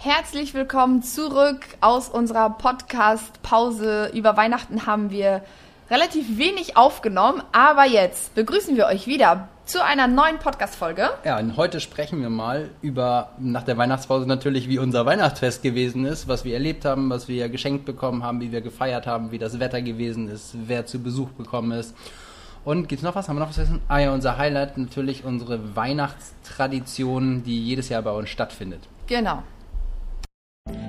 Herzlich willkommen zurück aus unserer Podcast-Pause. Über Weihnachten haben wir relativ wenig aufgenommen, aber jetzt begrüßen wir euch wieder zu einer neuen Podcast-Folge. Ja, und heute sprechen wir mal über, nach der Weihnachtspause natürlich, wie unser Weihnachtsfest gewesen ist, was wir erlebt haben, was wir geschenkt bekommen haben, wie wir gefeiert haben, wie das Wetter gewesen ist, wer zu Besuch gekommen ist. Und gibt's noch was? Haben wir noch was wissen? Ah ja, unser Highlight natürlich unsere Weihnachtstradition, die jedes Jahr bei uns stattfindet. Genau.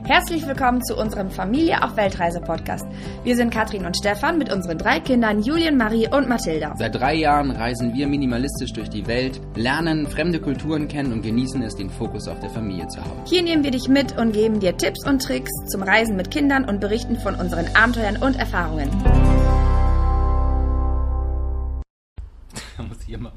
Herzlich willkommen zu unserem Familie auf Weltreise Podcast. Wir sind Katrin und Stefan mit unseren drei Kindern Julien, Marie und Mathilda. Seit drei Jahren reisen wir minimalistisch durch die Welt, lernen fremde Kulturen kennen und genießen es, den Fokus auf der Familie zu haben. Hier nehmen wir dich mit und geben dir Tipps und Tricks zum Reisen mit Kindern und berichten von unseren Abenteuern und Erfahrungen. Da muss ich immer,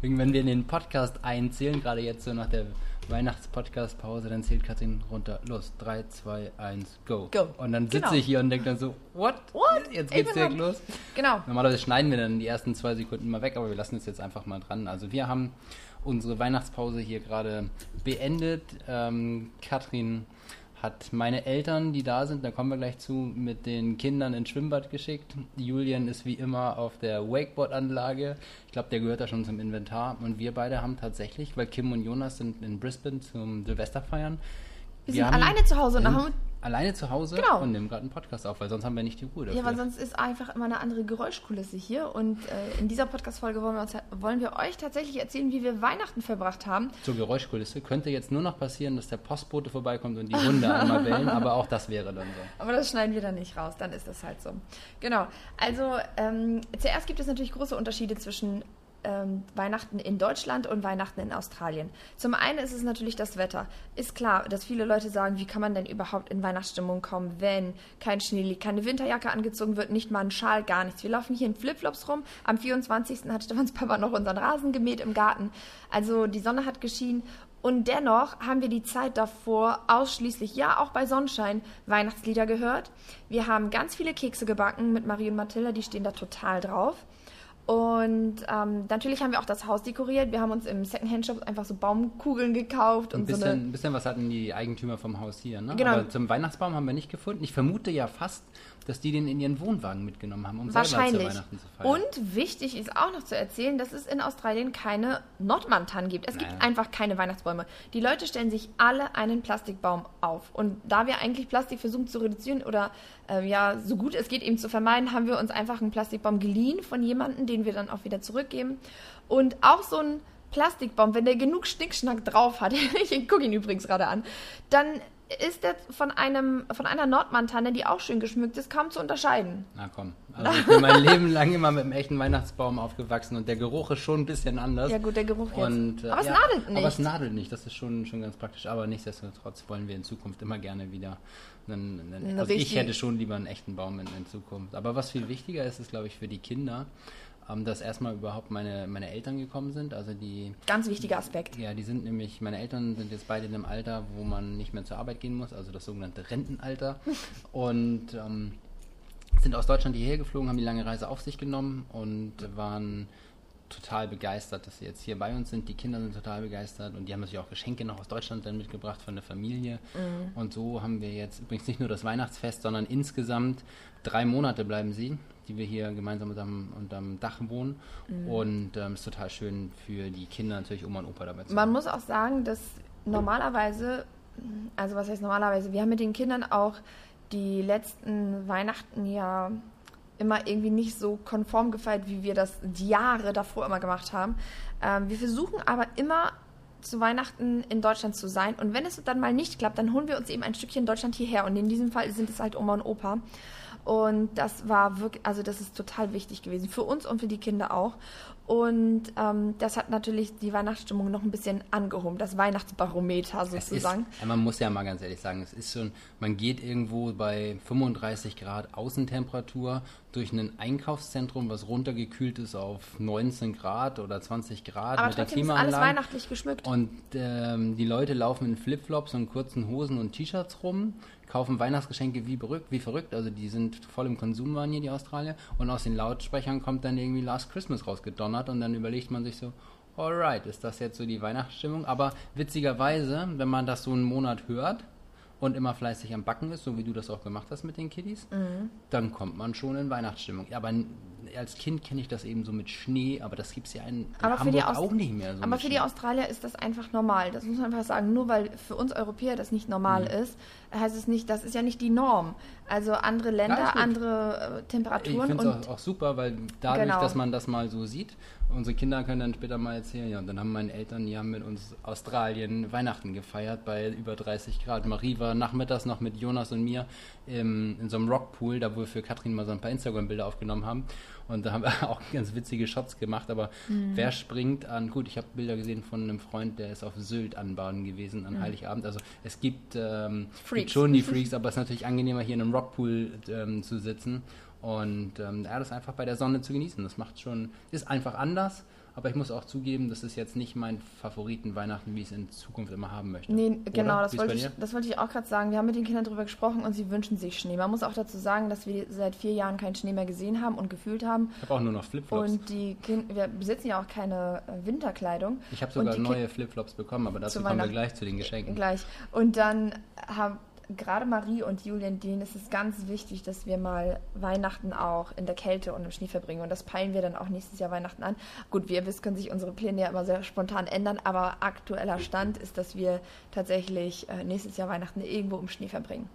wenn wir in den Podcast einzählen, gerade jetzt so nach der Weihnachts-Podcast-Pause, dann zählt Katrin runter. Los, 3, 2, 1, go. Go. Und dann sitze Genau. ich hier und denke dann so, what? What? Jetzt geht's direkt los. Genau. Normalerweise schneiden wir dann die ersten zwei Sekunden mal weg, aber wir lassen es jetzt einfach mal dran. Also wir haben unsere Weihnachtspause hier gerade beendet. Ähm, Katrin hat meine Eltern, die da sind, da kommen wir gleich zu, mit den Kindern ins Schwimmbad geschickt. Julian ist wie immer auf der Wakeboard-Anlage. Ich glaube, der gehört da schon zum Inventar. Und wir beide haben tatsächlich, weil Kim und Jonas sind in Brisbane zum Silvester feiern. Wir sind alleine zu Hause und haben- alleine zu Hause Genau. und nehmen gerade einen Podcast auf, weil sonst haben wir nicht die Ruhe dafür. Ja, weil sonst ist einfach immer eine andere Geräuschkulisse hier. Und äh, in dieser Podcast-Folge wollen, wollen wir euch tatsächlich erzählen, wie wir Weihnachten verbracht haben. zur Geräuschkulisse. Könnte jetzt nur noch passieren, dass der Postbote vorbeikommt und die Hunde einmal bellen, aber auch das wäre dann so. Aber das schneiden wir dann nicht raus, dann ist das halt so. Genau. Also ähm, zuerst gibt es natürlich große Unterschiede zwischen ähm, Weihnachten in Deutschland und Weihnachten in Australien. Zum einen ist es natürlich das Wetter. Ist klar, dass viele Leute sagen, wie kann man denn überhaupt in Weihnachtsstimmung kommen, wenn kein Schnee liegt, keine Winterjacke angezogen wird, nicht mal ein Schal, gar nichts. Wir laufen hier in Flipflops rum. Am 24. hat Stefans Papa noch unseren Rasen gemäht im Garten. Also die Sonne hat geschienen. Und dennoch haben wir die Zeit davor ausschließlich, ja auch bei Sonnenschein, Weihnachtslieder gehört. Wir haben ganz viele Kekse gebacken mit Marie und Mathilda, die stehen da total drauf. Und ähm, natürlich haben wir auch das Haus dekoriert. Wir haben uns im Secondhand-Shop einfach so Baumkugeln gekauft Ein und so bisschen, eine. ein bisschen was hatten die Eigentümer vom Haus hier, ne? Genau. Aber zum Weihnachtsbaum haben wir nicht gefunden. Ich vermute ja fast, dass die den in ihren Wohnwagen mitgenommen haben, um selber zu Wahrscheinlich. Weihnachten zu feiern. Und wichtig ist auch noch zu erzählen, dass es in Australien keine Nordmann-Tannen gibt. Es gibt Naja. einfach keine Weihnachtsbäume. Die Leute stellen sich alle einen Plastikbaum auf. Und da wir eigentlich Plastik versuchen zu reduzieren oder äh, ja, so gut es geht eben zu vermeiden, haben wir uns einfach einen Plastikbaum geliehen von jemandem, den wir dann auch wieder zurückgeben. Und auch so ein Plastikbaum, wenn der genug Schnickschnack drauf hat, ich gucke ihn übrigens gerade an, dann ist der von einem von einer Nordmann-Tanne, die auch schön geschmückt ist, kaum zu unterscheiden. Na komm. Also ich bin mein Leben lang immer mit einem echten Weihnachtsbaum aufgewachsen und der Geruch ist schon ein bisschen anders. Ja gut, der Geruch jetzt. Und, äh, aber es ja, nadelt nicht. Aber es nadelt nicht, das ist schon, schon ganz praktisch. Aber nichtsdestotrotz wollen wir in Zukunft immer gerne wieder einen, einen Eine also ich hätte schon lieber einen echten Baum in, in Zukunft. Aber was viel wichtiger ist, ist glaube ich für die Kinder, dass erstmal überhaupt meine, meine Eltern gekommen sind. Also die Ganz wichtiger Aspekt. ja, die sind nämlich, meine Eltern sind jetzt beide in einem Alter, wo man nicht mehr zur Arbeit gehen muss, also das sogenannte Rentenalter. und ähm, sind aus Deutschland hierher geflogen, haben die lange Reise auf sich genommen und waren total begeistert, dass sie jetzt hier bei uns sind. Die Kinder sind total begeistert und die haben natürlich auch Geschenke noch aus Deutschland dann mitgebracht von der Familie. Und so haben wir jetzt übrigens nicht nur das Weihnachtsfest, sondern insgesamt drei Monate bleiben sie, die wir hier gemeinsam unterm, unterm Dach wohnen. Und ähm, es ist total schön für die Kinder natürlich Oma und Opa dabei zu Man haben. muss auch sagen, dass normalerweise, also was heißt normalerweise, wir haben mit den Kindern auch die letzten Weihnachten ja immer irgendwie nicht so konform gefeiert, wie wir das die Jahre davor immer gemacht haben. Ähm, wir versuchen aber immer zu Weihnachten in Deutschland zu sein. Und wenn es dann mal nicht klappt, dann holen wir uns eben ein Stückchen Deutschland hierher. Und in diesem Fall sind es halt Oma und Opa. Und das war wirklich, also das ist total wichtig gewesen. Für uns und für die Kinder auch. Und ähm, das hat natürlich die Weihnachtsstimmung noch ein bisschen angehoben. Das Weihnachtsbarometer ist, sozusagen. ja, man muss ja mal ganz ehrlich sagen, es ist schon, man geht irgendwo bei 35 Grad Außentemperatur durch ein Einkaufszentrum, was runtergekühlt ist auf 19 Grad oder 20 Grad Aber mit der trotzdem ist alles Klimaanlage. weihnachtlich geschmückt. Und ähm, die Leute laufen in Flipflops und kurzen Hosen und T-Shirts rum, kaufen Weihnachtsgeschenke wie, berück, wie verrückt. Also die sind voll im Konsum waren hier, die Australier. Und aus den Lautsprechern kommt dann irgendwie Last Christmas rausgedonnert und dann überlegt man sich so, alright, ist das jetzt so die Weihnachtsstimmung? Aber witzigerweise, wenn man das so einen Monat hört und immer fleißig am Backen ist, so wie du das auch gemacht hast mit den Kiddies, Mhm. dann kommt man schon in Weihnachtsstimmung. Aber als Kind kenne ich das eben so mit Schnee, aber das gibt es ja in, in Aber Hamburg auch nicht mehr so Aber für die Schnee. Australier ist das einfach normal. Das muss man einfach sagen. Nur weil für uns Europäer das nicht normal Mhm. ist, heißt es nicht, das ist ja nicht die Norm. Also andere Länder, andere äh, Ich Temperaturen finde und es auch, auch super, weil dadurch, Genau. dass man das mal so sieht, unsere Kinder können dann später mal erzählen, ja, und dann haben meine Eltern ja mit uns Australien Weihnachten gefeiert bei über 30 Grad. Marie war nachmittags noch mit Jonas und mir im, in so einem Rockpool, da wo wir für Katrin mal so ein paar Instagram-Bilder aufgenommen haben. Und da haben wir auch ganz witzige Shots gemacht, aber Mhm. wer springt an, gut, ich habe Bilder gesehen von einem Freund, der ist auf Sylt anbaden gewesen an Heiligabend. Also es gibt, ähm, Mhm. Gibt schon die Freaks, aber es ist natürlich angenehmer, hier in einem Rockpool ähm, zu sitzen und ähm, ja, das einfach bei der Sonne zu genießen. Das macht schon, ist einfach anders, aber ich muss auch zugeben, das ist jetzt nicht mein Favoriten-Weihnachten, wie ich es in Zukunft immer haben möchte. Nee, genau, das wollte, ich, das wollte ich auch gerade sagen. Wir haben mit den Kindern darüber gesprochen und sie wünschen sich Schnee. Man muss auch dazu sagen, dass wir seit vier Jahren keinen Schnee mehr gesehen haben und gefühlt haben. Ich habe auch nur noch Flipflops. Und die kind wir besitzen ja auch keine äh, Winterkleidung. Ich habe sogar neue Flipflops bekommen, aber dazu Zu kommen wir Weihnachten. gleich zu den Geschenken. Gleich. Und dann haben gerade Marie und Julian, denen ist es ganz wichtig, dass wir mal Weihnachten auch in der Kälte und im Schnee verbringen. Und das peilen wir dann auch nächstes Jahr Weihnachten an. Gut, wie ihr wisst, können sich unsere Pläne ja immer sehr spontan ändern, aber aktueller Stand ist, dass wir tatsächlich äh, nächstes Jahr Weihnachten irgendwo im Schnee verbringen.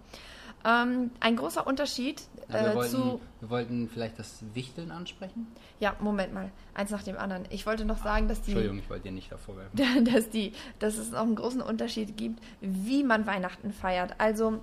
Ähm, ein großer Unterschied Ja, wir, äh, wollten, zu. wir wollten vielleicht das Wichteln ansprechen. Ja, Moment mal. Eins nach dem anderen. Ich wollte noch sagen, dass die. Entschuldigung, ich wollte dir nicht davor werfen. dass, die, dass es auch einen großen Unterschied gibt, wie man Weihnachten feiert. Also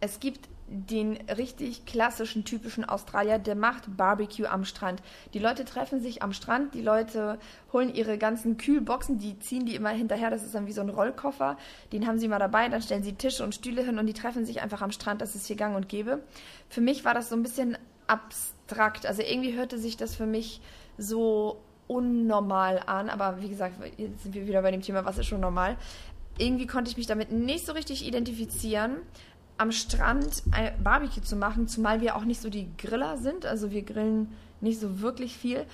es gibt den richtig klassischen, typischen Australier, der macht Barbecue am Strand. Die Leute treffen sich am Strand, die Leute holen ihre ganzen Kühlboxen, die ziehen die immer hinterher, das ist dann wie so ein Rollkoffer, den haben sie immer dabei, dann stellen sie Tische und Stühle hin und die treffen sich einfach am Strand, das ist hier gang und gäbe. Für mich war das so ein bisschen abstrakt, also irgendwie hörte sich das für mich so unnormal an, aber wie gesagt, jetzt sind wir wieder bei dem Thema, was ist schon normal. Irgendwie konnte ich mich damit nicht so richtig identifizieren, am Strand ein Barbecue zu machen, zumal wir auch nicht so die Griller sind, also wir grillen nicht so wirklich viel.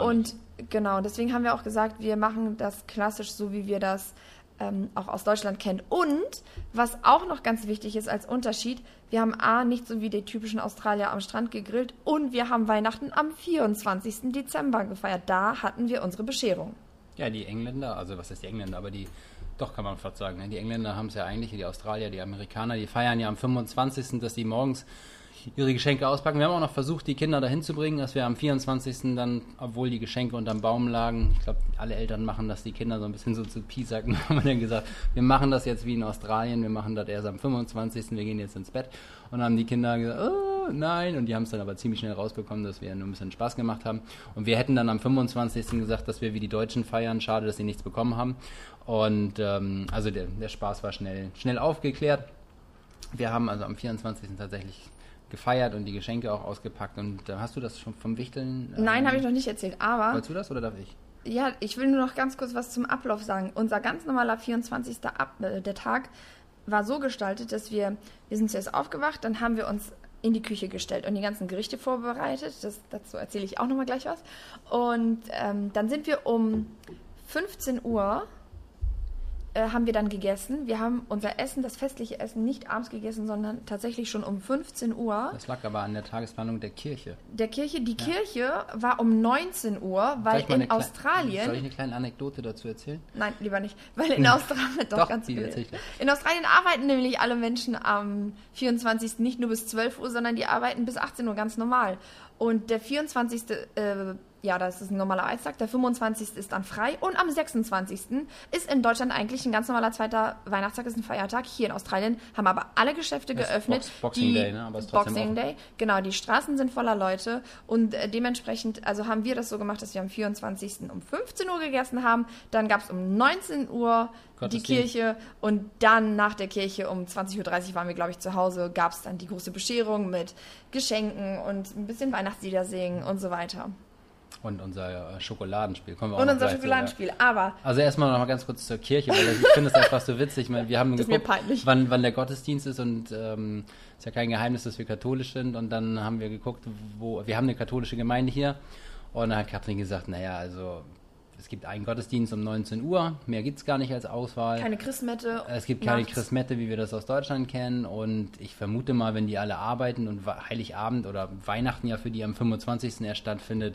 Und genau, deswegen haben wir auch gesagt, wir machen das klassisch so, wie wir das ähm, auch aus Deutschland kennen. Und was auch noch ganz wichtig ist als Unterschied, wir haben A, nicht so wie die typischen Australier am Strand gegrillt und wir haben Weihnachten am 24. Dezember gefeiert. Da hatten wir unsere Bescherung. Ja, die Engländer, also was ist die Engländer, aber die, doch kann man fast sagen, ne? die Engländer haben es ja eigentlich, die Australier, die Amerikaner, die feiern ja am 25., dass die morgens ihre Geschenke auspacken. Wir haben auch noch versucht, die Kinder dahin zu bringen, dass wir am 24. dann, obwohl die Geschenke unterm Baum lagen, ich glaube, alle Eltern machen das, die Kinder so ein bisschen so zu piesacken, haben wir dann gesagt, wir machen das jetzt wie in Australien, wir machen das erst am 25., wir gehen jetzt ins Bett. Und dann haben die Kinder gesagt, oh, nein, und die haben es dann aber ziemlich schnell rausbekommen, dass wir nur ein bisschen Spaß gemacht haben. Und wir hätten dann am 25. gesagt, dass wir wie die Deutschen feiern, schade, dass sie nichts bekommen haben. Und ähm, also der, der Spaß war schnell, schnell aufgeklärt. Wir haben also am 24. tatsächlich gefeiert und die Geschenke auch ausgepackt. Und äh, hast du das schon vom Wichteln? ähm, Nein, habe ich noch nicht erzählt, aber Wolltest du das oder darf ich? Ja, ich will nur noch ganz kurz was zum Ablauf sagen. Unser ganz normaler 24. Ab äh, der Tag war so gestaltet, dass wir, wir sind zuerst aufgewacht, dann haben wir uns in die Küche gestellt und die ganzen Gerichte vorbereitet. Das, dazu erzähle ich auch nochmal gleich was. Und ähm, dann sind wir um 15 Uhr äh, haben wir dann gegessen. Wir haben unser Essen, das festliche Essen, nicht abends gegessen, sondern tatsächlich schon um 15 Uhr. Das lag aber an der Tagesplanung der Kirche. Der Kirche, die Kirche war um 19 Uhr, weil in Australien Soll ich eine kleine Anekdote dazu erzählen? Nein, lieber nicht. Weil in Australien. Doch, Doch, ganz gleich. In Australien arbeiten nämlich alle Menschen am 24. nicht nur bis 12 Uhr, sondern die arbeiten bis 18 Uhr ganz normal. Und der 24. Äh, ja, das ist ein normaler Arbeitstag. Der 25. ist dann frei. Und am 26. ist in Deutschland eigentlich ein ganz normaler zweiter Weihnachtstag, ist ein Feiertag. Hier in Australien haben aber alle Geschäfte Das geöffnet. Box- Boxing die, Day, ne? Aber ist trotzdem Boxing offen. Day. Genau, die Straßen sind voller Leute. Und äh, dementsprechend, also haben wir das so gemacht, dass wir am 24. um 15 Uhr gegessen haben. Dann gab es um 19 Uhr die. Kirche und dann nach der Kirche um 20.30 Uhr waren wir, glaube ich, zu Hause, gab es dann die große Bescherung mit Geschenken und ein bisschen Weihnachtslieder singen und so weiter. Und unser äh, Schokoladenspiel. Kommen wir auch Und unser gleich zu, Schokoladenspiel. Aber ja. Also erstmal noch mal ganz kurz zur Kirche, weil ich finde es einfach so witzig. Ich meine, wir haben Das geguckt, wann, wann der Gottesdienst ist und ähm, ist ja kein Geheimnis, dass wir katholisch sind. Und dann haben wir geguckt, wo wir haben eine katholische Gemeinde hier. Und dann hat Katrin gesagt, naja, also es gibt einen Gottesdienst um 19 Uhr, mehr gibt es gar nicht als Auswahl. Keine Christmette. Es gibt keine nachts. Christmette, wie wir das aus Deutschland kennen. Und ich vermute mal, wenn die alle arbeiten und Heiligabend oder Weihnachten ja für die am 25. erst stattfindet,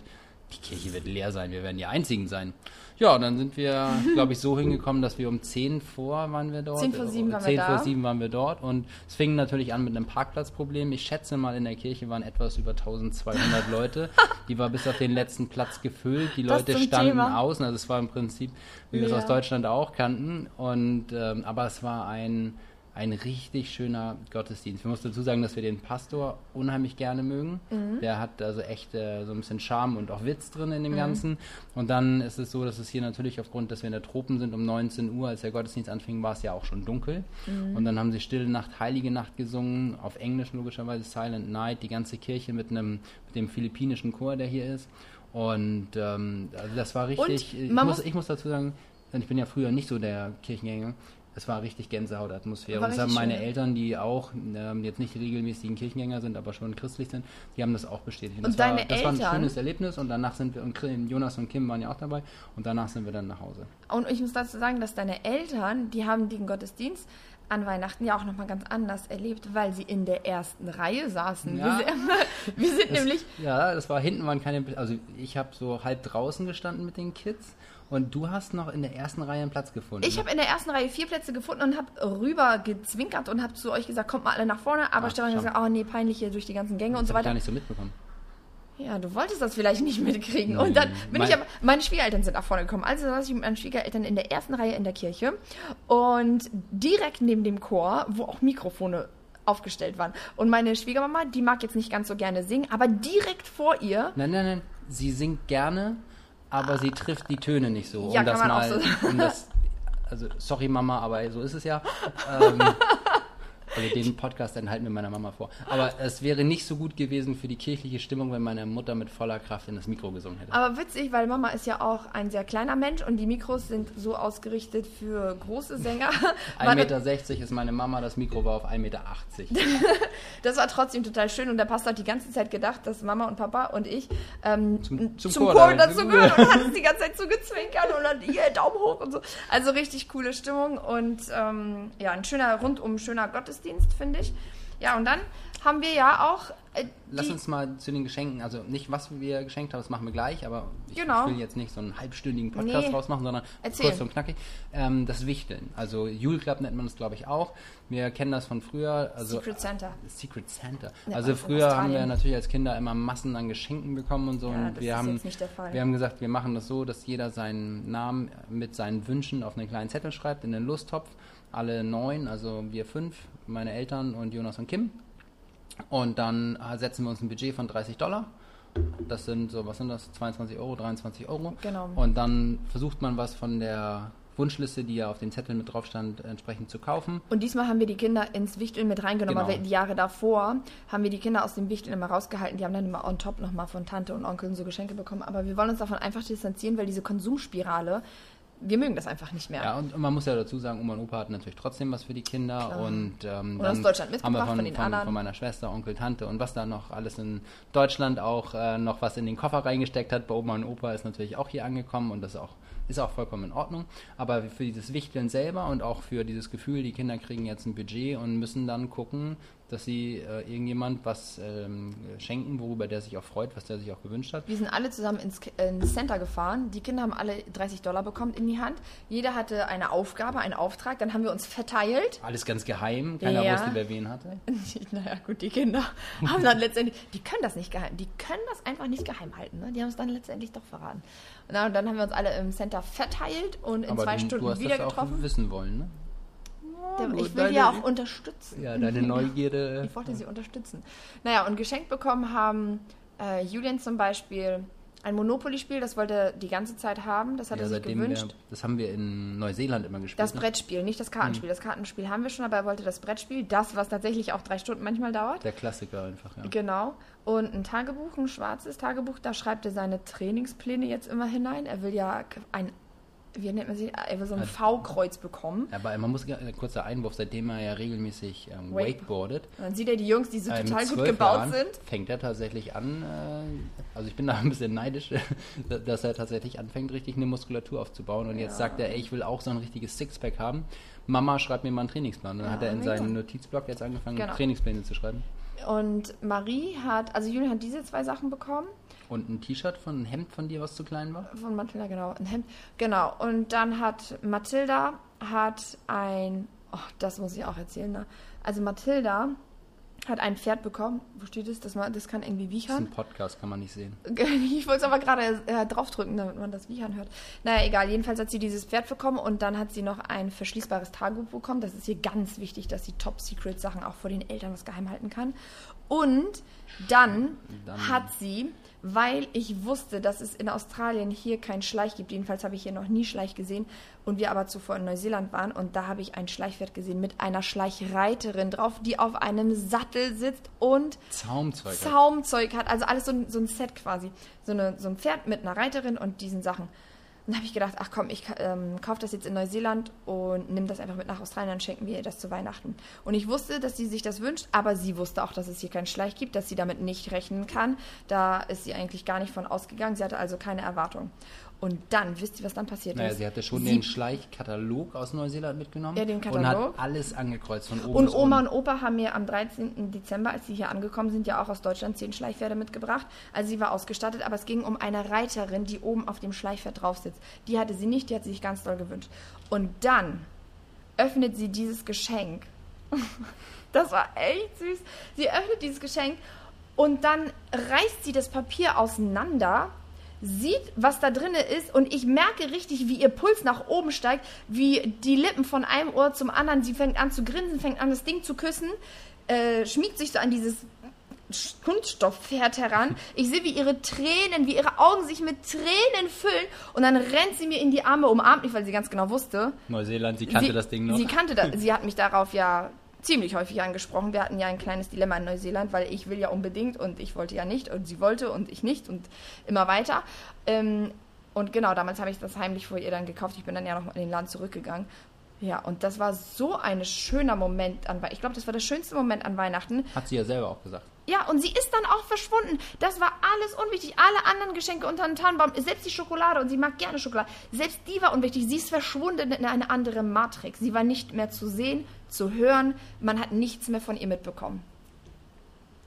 die Kirche wird leer sein. Wir werden die Einzigen sein. Ja, und dann sind wir, glaube ich, so hingekommen, dass wir um 10 vor waren wir dort. 10 vor 7 waren wir 10 vor da. 7 waren wir dort. Und es fing natürlich an mit einem Parkplatzproblem. Ich schätze mal, in der Kirche waren etwas über 1200 Leute. Die war bis auf den letzten Platz gefüllt. Die Das Leute standen Thema. außen. Also es war im Prinzip, wie wir es aus Deutschland auch kannten. Und ähm, aber es war ein, ein richtig schöner Gottesdienst. Wir mussten dazu sagen, dass wir den Pastor unheimlich gerne mögen. Mhm. Der hat also echt äh, so ein bisschen Charme und auch Witz drin in dem Mhm. Ganzen. Und dann ist es so, dass es hier natürlich aufgrund, dass wir in der Tropen sind, um 19 Uhr, als der Gottesdienst anfing, war es ja auch schon dunkel. Mhm. Und dann haben sie Stille Nacht, Heilige Nacht gesungen, auf Englisch logischerweise Silent Night, die ganze Kirche mit einem mit dem philippinischen Chor, der hier ist. Und ähm, also das war richtig. ich, man muss, muss- ich muss dazu sagen, ich bin ja früher nicht so der Kirchengänger. Es war richtig Gänsehautatmosphäre. War Und das haben meine schön. Eltern, die auch ähm, jetzt nicht regelmäßigen Kirchengänger sind, aber schon christlich sind, die haben das auch bestätigt. Und das war, deine das war ein Eltern? schönes Erlebnis und danach sind wir, und Jonas und Kim waren ja auch dabei und danach sind wir dann nach Hause. Und ich muss dazu sagen, dass deine Eltern, die haben den Gottesdienst an Weihnachten ja auch nochmal ganz anders erlebt, weil sie in der ersten Reihe saßen. Ja. Wir, sind, wir sind Das, nämlich ja, das war hinten waren keine, also ich habe so halb draußen gestanden mit den Kids und du hast noch in der ersten Reihe einen Platz gefunden. Ich habe in der ersten Reihe vier Plätze gefunden und habe rüber gezwinkert und habe zu euch gesagt, kommt mal alle nach vorne. Aber Ah, Stefan hat gesagt, oh nee, peinlich hier durch die ganzen Gänge und das so hab ich gar weiter. nicht so mitbekommen. Ja, du wolltest das vielleicht nicht mitkriegen. Nee. Und dann bin Mein- ich aber, meine Schwiegereltern sind nach vorne gekommen. Also saß ich mit meinen Schwiegereltern in der ersten Reihe in der Kirche und direkt neben dem Chor, wo auch Mikrofone aufgestellt waren. Und meine Schwiegermama, die mag jetzt nicht ganz so gerne singen, aber direkt vor ihr Nein, nein, nein. Sie singt gerne, aber sie trifft die Töne nicht so. Ja, um das mal, so um das, also sorry Mama, aber so ist es ja. Ähm, also den Podcast enthalten wir meiner Mama vor. Aber es wäre nicht so gut gewesen für die kirchliche Stimmung, wenn meine Mutter mit voller Kraft in das Mikro gesungen hätte. Aber witzig, weil Mama ist ja auch ein sehr kleiner Mensch und die Mikros sind so ausgerichtet für große Sänger. War 1,60 Meter ist meine Mama, das Mikro war auf 1,80 Meter. Das war trotzdem total schön und der Pastor hat die ganze Zeit gedacht, dass Mama und Papa und ich ähm, Zum- zum, zum Chor, Chor dazu gehören und hat uns die ganze Zeit so gezwinkert und dann hier Daumen hoch und so. Also richtig coole Stimmung und ähm, ja, ein schöner, rundum schöner Gottesdienst, finde ich. Ja, und dann haben wir ja auch äh, Lass uns mal zu den Geschenken, also nicht was wir geschenkt haben, das machen wir gleich, aber ich, Genau. will jetzt nicht so einen halbstündigen Podcast Nee. rausmachen, sondern Erzähl. kurz und knackig. Ähm, das Wichteln, also Jule Club nennt man das glaube ich auch. Wir kennen das von früher. Also, Secret Santa. Secret Santa. Ja, also früher haben wir natürlich als Kinder immer Massen an Geschenken bekommen und so. Ja, und das wir ist haben, jetzt nicht der Fall. Wir haben gesagt, wir machen das so, dass jeder seinen Namen mit seinen Wünschen auf einen kleinen Zettel schreibt, in den Lusttopf. Alle neun, also wir fünf, meine Eltern und Jonas und Kim. Und dann äh, setzen wir uns ein Budget von 30 Dollar. Das sind so, was sind das? 22 Euro, 23 Euro. Genau. Und dann versucht man was von der Wunschliste, die ja auf den Zettel mit drauf stand, entsprechend zu kaufen. Und diesmal haben wir die Kinder ins Wichteln mit reingenommen, Genau. weil die Jahre davor haben wir die Kinder aus dem Wichteln immer rausgehalten. Die haben dann immer on top nochmal von Tante und Onkeln so Geschenke bekommen. Aber wir wollen uns davon einfach distanzieren, weil diese Konsumspirale, wir mögen das einfach nicht mehr. Ja, und, und man muss ja dazu sagen, Oma und Opa hatten natürlich trotzdem was für die Kinder Klar. und ähm, aus Deutschland haben wir mitgebracht von, von den von, anderen. von meiner Schwester, Onkel, Tante und was da noch alles in Deutschland auch äh, noch was in den Koffer reingesteckt hat. Bei Oma und Opa ist natürlich auch hier angekommen und das auch, ist auch vollkommen in Ordnung. Aber für dieses Wichteln selber und auch für dieses Gefühl, die Kinder kriegen jetzt ein Budget und müssen dann gucken, dass sie äh, irgendjemand was ähm, schenken, worüber der sich auch freut, was der sich auch gewünscht hat. Wir sind alle zusammen ins, ins Center gefahren. Die Kinder haben alle 30 Dollar bekommen in die Hand. Jeder hatte eine Aufgabe, einen Auftrag. Dann haben wir uns verteilt. Alles ganz geheim, keiner Ja. wusste, wer wen hatte. naja, gut, die Kinder haben dann letztendlich, die können das nicht geheim, die können das einfach nicht geheim halten. Ne? Die haben es dann letztendlich doch verraten. Und dann, dann haben wir uns alle im Center verteilt und in Aber zwei du, Stunden du hast wieder das auch getroffen. wissen wollen, ne? Der, ich will die deine- ja auch unterstützen. Ja, deine Neugierde. Ich wollte sie unterstützen. Naja, und geschenkt bekommen haben äh, Julian zum Beispiel ein Monopoly-Spiel, das wollte er die ganze Zeit haben, das hat Ja, er sich gewünscht. Wir, das haben wir in Neuseeland immer gespielt. Das ne? Brettspiel, nicht das Kartenspiel. Das Kartenspiel haben wir schon, aber er wollte das Brettspiel, das, was tatsächlich auch drei Stunden manchmal dauert. Der Klassiker einfach, ja. Genau. Und ein Tagebuch, ein schwarzes Tagebuch, da schreibt er seine Trainingspläne jetzt immer hinein. Er will ja ein wie nennt man sie, äh, so ein V-Kreuz bekommen. Aber man muss, äh, kurzer Einwurf, seitdem er ja regelmäßig ähm, Wake- wakeboardet, Und dann sieht er die Jungs, die so äh, total gut gebaut Jahren sind. fängt er tatsächlich an, äh, also ich bin da ein bisschen neidisch, dass er tatsächlich anfängt, richtig eine Muskulatur aufzubauen. Und jetzt Ja. sagt er, ey, ich will auch so ein richtiges Sixpack haben. Mama, schreib mir mal einen Trainingsplan. Und dann Ja, hat er in mega. seinen Notizblock jetzt angefangen, Genau. Trainingspläne zu schreiben. Und Marie hat, also Julian hat diese zwei Sachen bekommen. Und ein T-Shirt von ein Hemd von dir, was zu klein war? Von Mathilda, genau. Ein Hemd. Genau. Und dann hat Mathilda hat ein, oh, das muss ich auch erzählen, ne? Also Mathilda hat ein Pferd bekommen. Wo steht es? Das, man- das kann irgendwie Das ist wiechern. ein Podcast, kann man nicht sehen. Ich wollte es aber gerade äh, draufdrücken, damit man das Wiechern hört. Naja, egal. Jedenfalls hat sie dieses Pferd bekommen und dann hat sie noch ein verschließbares Tagebuch bekommen. Das ist ihr ganz wichtig, dass sie Top-Secret-Sachen auch vor den Eltern was geheim halten kann. Und dann, Dann- hat sie, weil ich wusste, dass es in Australien hier keinen Schleich gibt, jedenfalls habe ich hier noch nie Schleich gesehen, und wir aber zuvor in Neuseeland waren und da habe ich ein Schleichpferd gesehen mit einer Schleichreiterin drauf, die auf einem Sattel sitzt und Zaumzeug. Zaumzeug hat, also alles so ein, so ein Set quasi. So, eine, so ein Pferd mit einer Reiterin und diesen Sachen. Und da habe ich gedacht, ach komm, ich ähm, kaufe das jetzt in Neuseeland und nimm das einfach mit nach Australien, dann schenken wir ihr das zu Weihnachten. Und ich wusste, dass sie sich das wünscht, aber sie wusste auch, dass es hier keinen Schleich gibt, dass sie damit nicht rechnen kann. Da ist sie eigentlich gar nicht von ausgegangen. Sie hatte also keine Erwartung. Und dann, wisst ihr, was dann passiert Naja, ist? sie hatte schon Sie- den Schleichkatalog aus Neuseeland mitgenommen. Ja, den Und Katalog. hat alles angekreuzt von oben Und Oma und Opa haben mir am 13. Dezember, als sie hier angekommen sind, ja auch aus Deutschland zehn Schleichpferde mitgebracht. Also sie war ausgestattet, aber es ging um eine Reiterin, die oben auf dem Schleichpferd drauf sitzt. Die hatte sie nicht, die hat sie sich ganz doll gewünscht. Und dann öffnet sie dieses Geschenk. Das war echt süß. Sie öffnet dieses Geschenk und dann reißt sie das Papier auseinander, sieht, was da drin ist und ich merke richtig, wie ihr Puls nach oben steigt, wie die Lippen von einem Ohr zum anderen, sie fängt an zu grinsen, fängt an das Ding zu küssen, äh, schmiegt sich so an dieses Kunststoffpferd heran. Ich sehe, wie ihre Tränen, wie ihre Augen sich mit Tränen füllen und dann rennt sie mir in die Arme, umarmt mich, weil sie ganz genau wusste, Neuseeland, sie kannte sie, das Ding noch. Sie kannte das. Sie hat mich darauf ja ziemlich häufig angesprochen. Wir hatten ja ein kleines Dilemma in Neuseeland, weil ich will ja unbedingt und ich wollte ja nicht und sie wollte und ich nicht und immer weiter. Ähm, und genau, damals habe ich das heimlich vor ihr dann gekauft. Ich bin dann ja noch in den Laden zurückgegangen. Ja, und das war so ein schöner Moment an Weihnachten. Ich glaube, das war der schönste Moment an Weihnachten. Hat sie ja selber auch gesagt. Ja, und sie ist dann auch verschwunden. Das war alles unwichtig. Alle anderen Geschenke unter dem Tannenbaum, selbst die Schokolade, und sie mag gerne Schokolade, selbst die war unwichtig. Sie ist verschwunden in eine andere Matrix. Sie war nicht mehr zu sehen, zu hören. Man hat nichts mehr von ihr mitbekommen.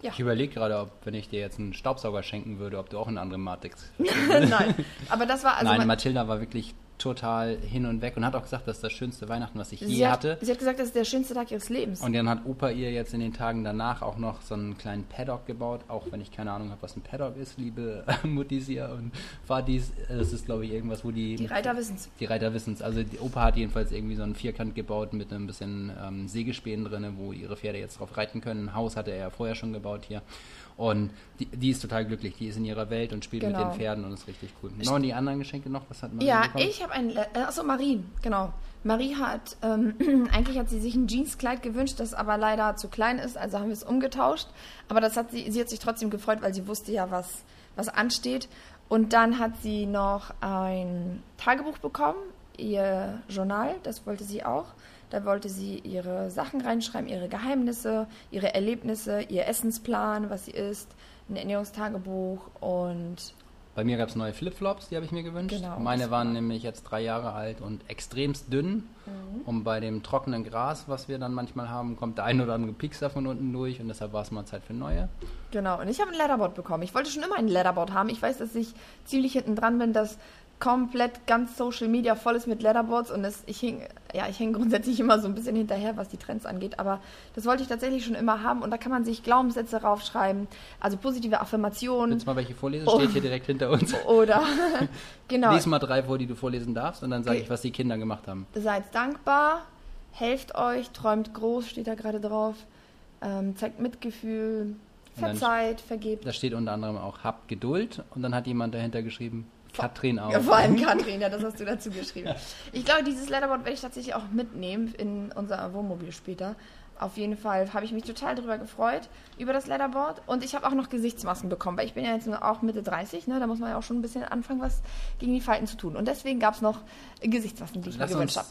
Ja. Ich überlege gerade, ob, wenn ich dir jetzt einen Staubsauger schenken würde, ob du auch eine andere Matrix. Nein, aber das war also. Nein, Mathilda war wirklich total hin und weg und hat auch gesagt, das ist das schönste Weihnachten, was ich je sie, hat, hatte. sie hat gesagt, das ist der schönste Tag ihres Lebens. Und dann hat Opa ihr jetzt in den Tagen danach auch noch so einen kleinen Paddock gebaut, auch wenn ich keine Ahnung habe, was ein Paddock ist, liebe Muttis hier und Vadis. Das ist, glaube ich, irgendwas, wo die... die Reiter wissen's. Die Reiter wissen es. Also die Opa hat jedenfalls irgendwie so einen Vierkant gebaut mit ein bisschen ähm, Sägespänen drin, wo ihre Pferde jetzt drauf reiten können. Ein Haus hatte er ja vorher schon gebaut hier. Und die, die ist total glücklich. Die ist in ihrer Welt und spielt mit Genau. den Pferden und ist richtig cool. Noch und die anderen Geschenke noch? Was hat man Ja, bekommen? ich habe ein. Äh, achso, Marie, genau. Marie hat. Ähm, eigentlich hat sie sich ein Jeanskleid gewünscht, das aber leider zu klein ist, also haben wir es umgetauscht. Aber das hat sie, sie hat sich trotzdem gefreut, weil sie wusste ja, was, was ansteht. Und dann hat sie noch ein Tagebuch bekommen, ihr Journal, das wollte sie auch. Da wollte sie ihre Sachen reinschreiben, ihre Geheimnisse, ihre Erlebnisse, ihr Essensplan, was sie isst, ein Ernährungstagebuch und Bei mir gab es neue Flipflops, die habe ich mir gewünscht. Genau, Meine waren war- nämlich jetzt drei Jahre alt und extremst dünn. Mhm. Und bei dem trockenen Gras, was wir dann manchmal haben, kommt der ein oder andere Piekser von unten durch und deshalb war es mal Zeit für neue. Genau, und ich habe ein Leatherboard bekommen. Ich wollte schon immer ein Leatherboard haben. Ich weiß, dass ich ziemlich hinten dran bin, dass komplett ganz Social Media voll ist mit Leatherboards und es, ich hing, ja, ich hänge grundsätzlich immer so ein bisschen hinterher, was die Trends angeht, aber das wollte ich tatsächlich schon immer haben und da kann man sich Glaubenssätze raufschreiben, also positive Affirmationen du mal welche vorlesen? Oh. Steht hier direkt hinter uns. oder genau, Lies mal drei vor, die du vorlesen darfst und dann sage Okay. ich, was die Kinder gemacht haben. seid dankbar, helft euch, träumt groß, steht da gerade drauf, ähm, zeigt Mitgefühl, verzeiht, vergebt. Da steht unter anderem auch, habt Geduld und dann hat jemand dahinter geschrieben, Katrin auch. Ja, vor allem Katrin, ja, das hast du dazu geschrieben. Ich glaube, dieses Letterboard werde ich tatsächlich auch mitnehmen in unser Wohnmobil später. Auf jeden Fall habe ich mich total darüber gefreut, über das Letterboard. Und ich habe auch noch Gesichtsmasken bekommen, weil ich bin ja jetzt nur auch Mitte 30, ne? da muss man ja auch schon ein bisschen anfangen, was gegen die Falten zu tun. Und deswegen gab es noch Gesichtsmasken, die ich Lass mir gewünscht habe.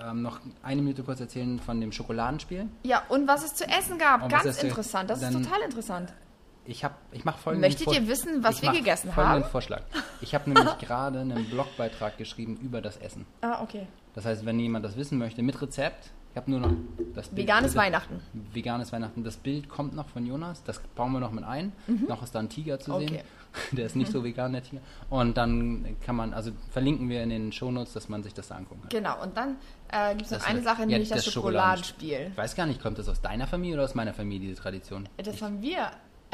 ähm, noch eine Minute kurz erzählen von dem Schokoladenspiel. Ja, und was es zu essen gab, Und ganz interessant. Das ist dann- total interessant. Ich, hab, ich mache folgenden Möchtet Vor- ihr wissen, was ich wir gegessen folgenden haben? Vorschlag. Ich habe nämlich gerade einen Blogbeitrag geschrieben über das Essen. Ah, okay. Das heißt, wenn jemand das wissen möchte, mit Rezept, ich habe nur noch das Bild. Veganes bitte- Weihnachten. Veganes Weihnachten. Das Bild kommt noch von Jonas, das bauen wir noch mit ein. Noch ist da ein Tiger zu sehen. Mhm. Okay. Der ist nicht so vegan, der Tiger. Und dann kann man, also verlinken wir in den Shownotes, dass man sich das da angucken kann. Genau, und dann äh, gibt es noch eine Sache, ja, nämlich das, das Schokoladenspiel. Ich weiß gar nicht, kommt das aus deiner Familie oder aus meiner Familie, diese Tradition? Das haben wir.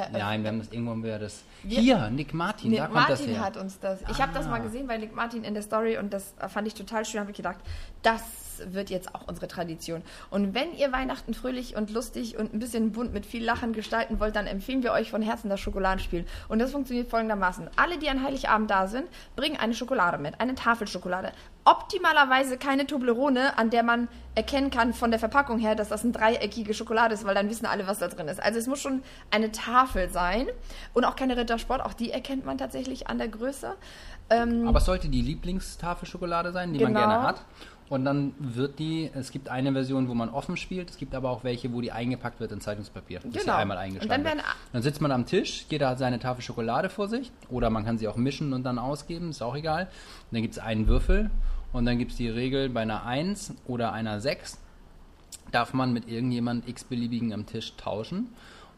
Äh, Nein, wir haben das irgendwo haben wir das. Wir- Hier, Nick Martin, da Nick kommt das Martin her. hat uns das. Ich habe das mal Ah. gesehen bei Nick Martin in der Story und das äh, fand ich total schön. Habe ich gedacht, das wird jetzt auch unsere Tradition. Und wenn ihr Weihnachten fröhlich und lustig und ein bisschen bunt mit viel Lachen gestalten wollt, dann empfehlen wir euch von Herzen das Schokoladenspiel. Und das funktioniert folgendermaßen: Alle, die an Heiligabend da sind, bringen eine Schokolade mit, eine Tafelschokolade. Optimalerweise keine Toblerone, an der man erkennen kann von der Verpackung her, dass das eine dreieckige Schokolade ist, weil dann wissen alle, was da drin ist. Also es muss schon eine Tafel sein und auch keine Rittersport, auch die erkennt man tatsächlich an der Größe. Ähm, Aber es sollte die Lieblingstafelschokolade sein, die man Genau. gerne hat. Und dann wird die, es gibt eine Version, wo man offen spielt, es gibt aber auch welche, wo die eingepackt wird in Zeitungspapier. Dass sie Genau. einmal Und eingeschlagen dann wird. werden- Dann sitzt man am Tisch, jeder hat seine Tafel Schokolade vor sich. Oder man kann sie auch mischen und dann ausgeben, ist auch egal. Und dann gibt es einen Würfel und dann gibt es die Regel, bei einer 1 oder einer 6 darf man mit irgendjemand x-beliebigen am Tisch tauschen.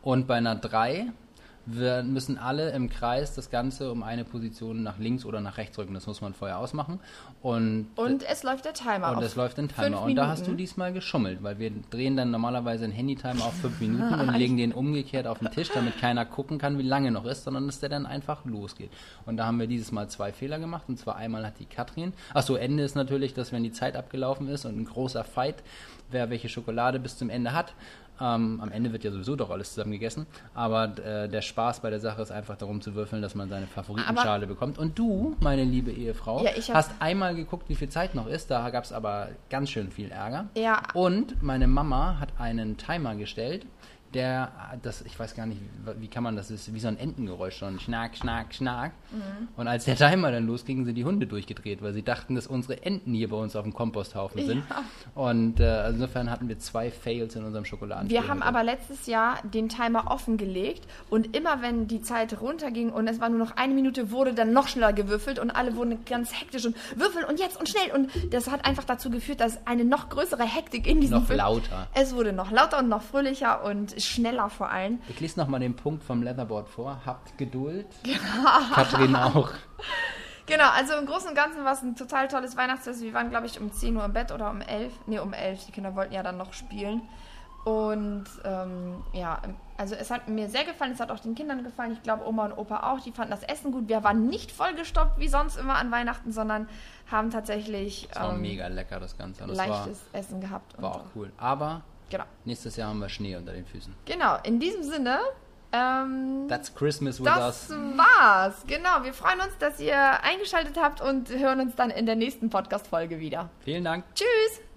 Und bei einer 3 wir müssen alle im Kreis das Ganze um eine Position nach links oder nach rechts rücken. Das muss man vorher ausmachen. Und, und es läuft der Timer. und auf es läuft ein Timer. Und da hast du diesmal geschummelt, weil wir drehen dann normalerweise einen Handy-Timer auf fünf Minuten und legen den umgekehrt auf den Tisch, damit keiner gucken kann, wie lange noch ist, sondern dass der dann einfach losgeht. Und da haben wir dieses Mal zwei Fehler gemacht. Und zwar einmal hat die Katrin. Achso, Ende ist natürlich, dass wenn die Zeit abgelaufen ist und ein großer Fight, wer welche Schokolade bis zum Ende hat. Ähm, am Ende wird ja sowieso doch alles zusammen gegessen. Aber äh, der Spaß bei der Sache ist einfach darum zu würfeln, dass man seine Favoritenschale bekommt. Und du, meine liebe Ehefrau, Ja, hast einmal geguckt, wie viel Zeit noch ist. Da gab es aber ganz schön viel Ärger. Ja. Und meine Mama hat einen Timer gestellt, der, das, ich weiß gar nicht, wie, wie kann man das, ist wie so ein Entengeräusch schon, schnack, schnack, schnack. Mhm. Und als der Timer dann losging, sind die Hunde durchgedreht, weil sie dachten, dass unsere Enten hier bei uns auf dem Komposthaufen sind. Und äh, insofern hatten wir zwei Fails in unserem Schokoladen. Wir haben aber letztes Jahr den Timer offengelegt und immer wenn die Zeit runterging und es war nur noch eine Minute, wurde dann noch schneller gewürfelt und alle wurden ganz hektisch und würfeln und jetzt und schnell. Und das hat einfach dazu geführt, dass eine noch größere Hektik in diesem Noch Film- lauter. Es wurde noch lauter und noch fröhlicher und schneller vor allem. Ich lese nochmal den Punkt vom Leatherboard vor. Habt Geduld. Katrin auch. Genau, also im Großen und Ganzen war es ein total tolles Weihnachtsfest. Wir waren, glaube ich, um 10 Uhr im Bett oder um 11. Nee, um 11. Die Kinder wollten ja dann noch spielen. Und ähm, ja, also es hat mir sehr gefallen. Es hat auch den Kindern gefallen. Ich glaube, Oma und Opa auch. Die fanden das Essen gut. Wir waren nicht vollgestoppt wie sonst immer an Weihnachten, sondern haben tatsächlich Es war ähm, mega lecker, das Ganze. Das war, leichtes Essen gehabt. war auch cool. Aber Genau. nächstes Jahr haben wir Schnee unter den Füßen. genau, in diesem Sinne. Ähm, That's Christmas with Das us. war's. Genau. Wir freuen uns, dass ihr eingeschaltet habt und hören uns dann in der nächsten Podcast-Folge wieder. Vielen Dank. Tschüss!